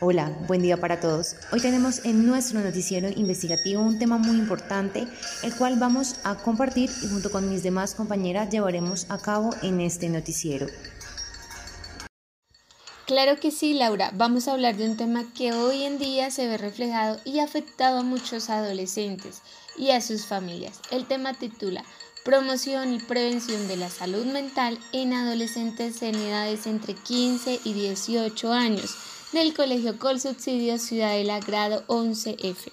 Hola, buen día para todos. Hoy tenemos en nuestro noticiero investigativo un tema muy importante, el cual vamos a compartir y junto con mis demás compañeras llevaremos a cabo en este noticiero. Claro que sí, Laura. Vamos a hablar de un tema que hoy en día se ve reflejado y afectado a muchos adolescentes y a sus familias. El tema titula Promoción y prevención de la salud mental en adolescentes en edades entre 15 y 18 años del Colegio Col Subsidio Ciudadela Grado 11F.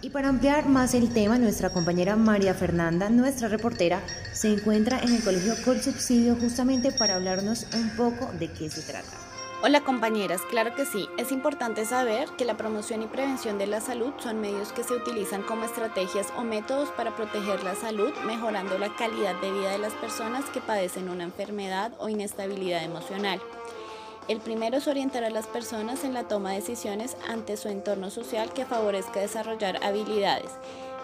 Y para ampliar más el tema, nuestra compañera María Fernanda, nuestra reportera, se encuentra en el Colegio Col Subsidio justamente para hablarnos un poco de qué se trata. Hola compañeras, claro que sí, es importante saber que la promoción y prevención de la salud son medios que se utilizan como estrategias o métodos para proteger la salud, mejorando la calidad de vida de las personas que padecen una enfermedad o inestabilidad emocional. El primero es orientar a las personas en la toma de decisiones ante su entorno social que favorezca desarrollar habilidades.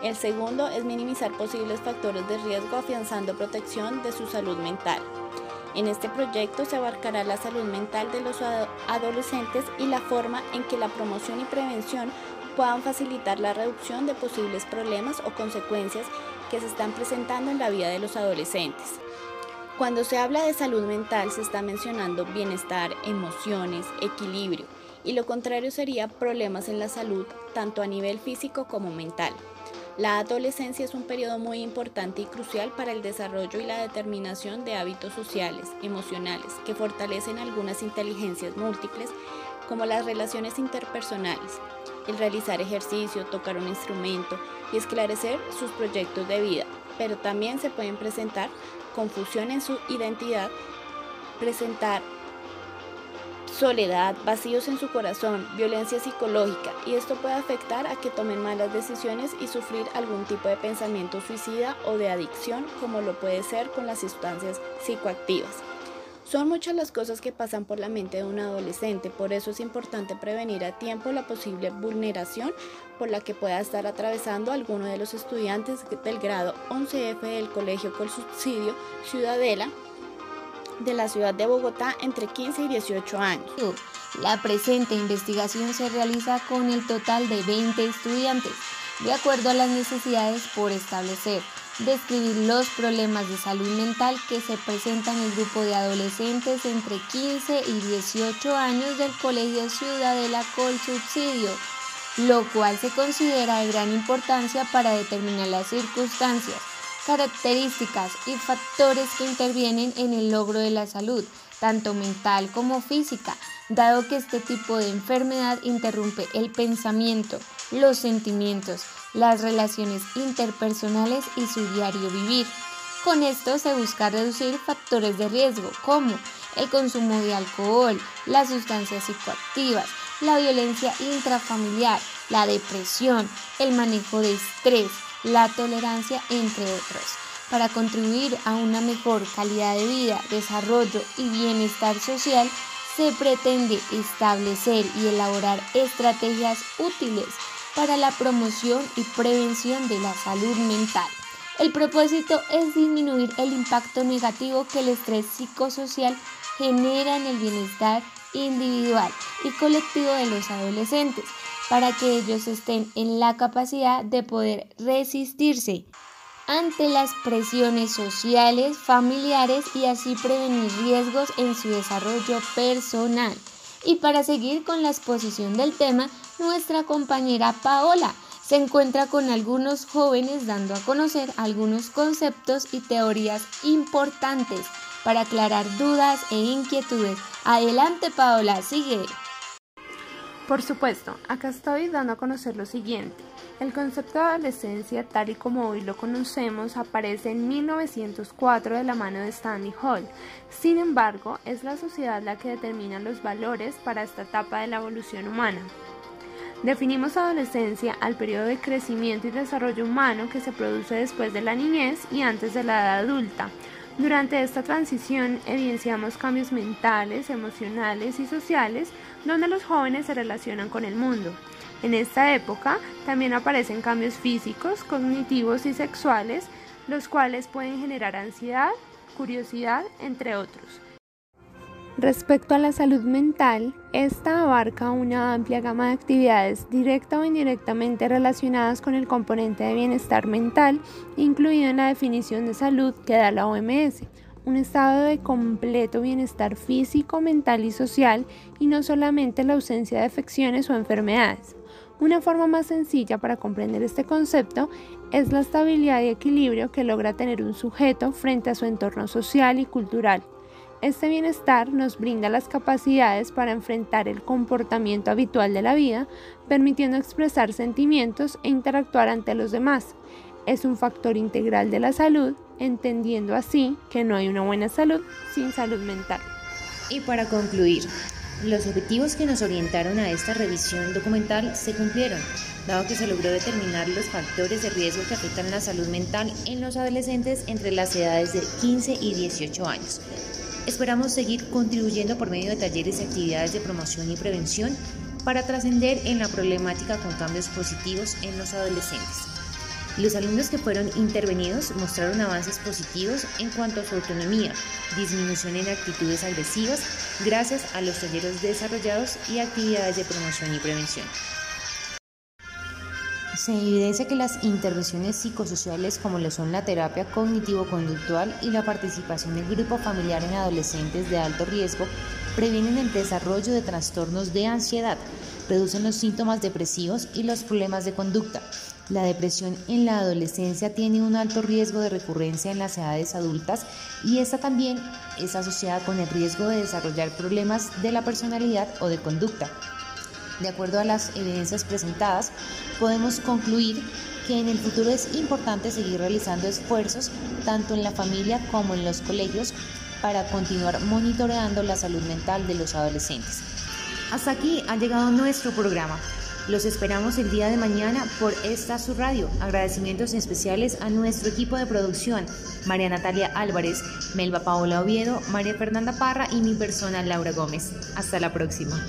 El segundo es minimizar posibles factores de riesgo afianzando protección de su salud mental. En este proyecto se abarcará la salud mental de los adolescentes y la forma en que la promoción y prevención puedan facilitar la reducción de posibles problemas o consecuencias que se están presentando en la vida de los adolescentes. Cuando se habla de salud mental se está mencionando bienestar, emociones, equilibrio, y lo contrario sería problemas en la salud, tanto a nivel físico como mental. La adolescencia es un periodo muy importante y crucial para el desarrollo y la determinación de hábitos sociales, emocionales, que fortalecen algunas inteligencias múltiples, como las relaciones interpersonales, el realizar ejercicio, tocar un instrumento y esclarecer sus proyectos de vida, pero también se pueden presentar confusión en su identidad, presentar soledad, vacíos en su corazón, violencia psicológica y esto puede afectar a que tomen malas decisiones y sufrir algún tipo de pensamiento suicida o de adicción como lo puede ser con las sustancias psicoactivas. Son muchas las cosas que pasan por la mente de un adolescente, por eso es importante prevenir a tiempo la posible vulneración por la que pueda estar atravesando alguno de los estudiantes del grado 11F del Colegio con Subsidio Ciudadela de la ciudad de Bogotá entre 15 y 18 años. La presente investigación se realiza con el total de 20 estudiantes, de acuerdo a las necesidades por establecer describir los problemas de salud mental que se presentan en el grupo de adolescentes entre 15 y 18 años del Colegio Ciudadela Col Subsidio, lo cual se considera de gran importancia para determinar las circunstancias, características y factores que intervienen en el logro de la salud, tanto mental como física, dado que este tipo de enfermedad interrumpe el pensamiento, los sentimientos, las relaciones interpersonales y su diario vivir. Con esto se busca reducir factores de riesgo como el consumo de alcohol, las sustancias psicoactivas, la violencia intrafamiliar, la depresión, el manejo de estrés, la tolerancia, entre otros. Para contribuir a una mejor calidad de vida, desarrollo y bienestar social, se pretende establecer y elaborar estrategias útiles para la promoción y prevención de la salud mental. El propósito es disminuir el impacto negativo que el estrés psicosocial genera en el bienestar individual y colectivo de los adolescentes, para que ellos estén en la capacidad de poder resistirse ante las presiones sociales, familiares y así prevenir riesgos en su desarrollo personal. Y para seguir con la exposición del tema, nuestra compañera Paola se encuentra con algunos jóvenes dando a conocer algunos conceptos y teorías importantes para aclarar dudas e inquietudes. Adelante Paola, sigue. Por supuesto, acá estoy dando a conocer lo siguiente. El concepto de adolescencia, tal y como hoy lo conocemos, aparece en 1904 de la mano de Stanley Hall. Sin embargo, es la sociedad la que determina los valores para esta etapa de la evolución humana. Definimos adolescencia al periodo de crecimiento y desarrollo humano que se produce después de la niñez y antes de la edad adulta. Durante esta transición evidenciamos cambios mentales, emocionales y sociales donde los jóvenes se relacionan con el mundo. En esta época también aparecen cambios físicos, cognitivos y sexuales, los cuales pueden generar ansiedad, curiosidad, entre otros. Respecto a la salud mental, esta abarca una amplia gama de actividades directa o indirectamente relacionadas con el componente de bienestar mental, incluido en la definición de salud que da la OMS, un estado de completo bienestar físico, mental y social, y no solamente la ausencia de afecciones o enfermedades. Una forma más sencilla para comprender este concepto es la estabilidad y equilibrio que logra tener un sujeto frente a su entorno social y cultural este bienestar nos brinda las capacidades para enfrentar el comportamiento habitual de la vida, permitiendo expresar sentimientos e interactuar ante los demás. Es un factor integral de la salud, entendiendo así que no hay una buena salud sin salud mental. Y para concluir, los objetivos que nos orientaron a esta revisión documental se cumplieron, dado que se logró determinar los factores de riesgo que afectan la salud mental en los adolescentes entre las edades de 15 y 18 años Esperamos seguir contribuyendo por medio de talleres y actividades de promoción y prevención para trascender en la problemática con cambios positivos en los adolescentes. Los alumnos que fueron intervenidos mostraron avances positivos en cuanto a su autonomía, disminución en actitudes agresivas gracias a los talleres desarrollados y actividades de promoción y prevención. Se evidencia que las intervenciones psicosociales como lo son la terapia cognitivo-conductual y la participación del grupo familiar en adolescentes de alto riesgo previenen el desarrollo de trastornos de ansiedad, reducen los síntomas depresivos y los problemas de conducta. La depresión en la adolescencia tiene un alto riesgo de recurrencia en las edades adultas y esta también es asociada con el riesgo de desarrollar problemas de la personalidad o de conducta. De acuerdo a las evidencias presentadas, podemos concluir que en el futuro es importante seguir realizando esfuerzos tanto en la familia como en los colegios para continuar monitoreando la salud mental de los adolescentes. Hasta aquí ha llegado nuestro programa. Los esperamos el día de mañana por esta su radio. Agradecimientos especiales a nuestro equipo de producción, María Natalia Álvarez, Melba Paola Oviedo, María Fernanda Parra y mi persona Laura Gómez. Hasta la próxima.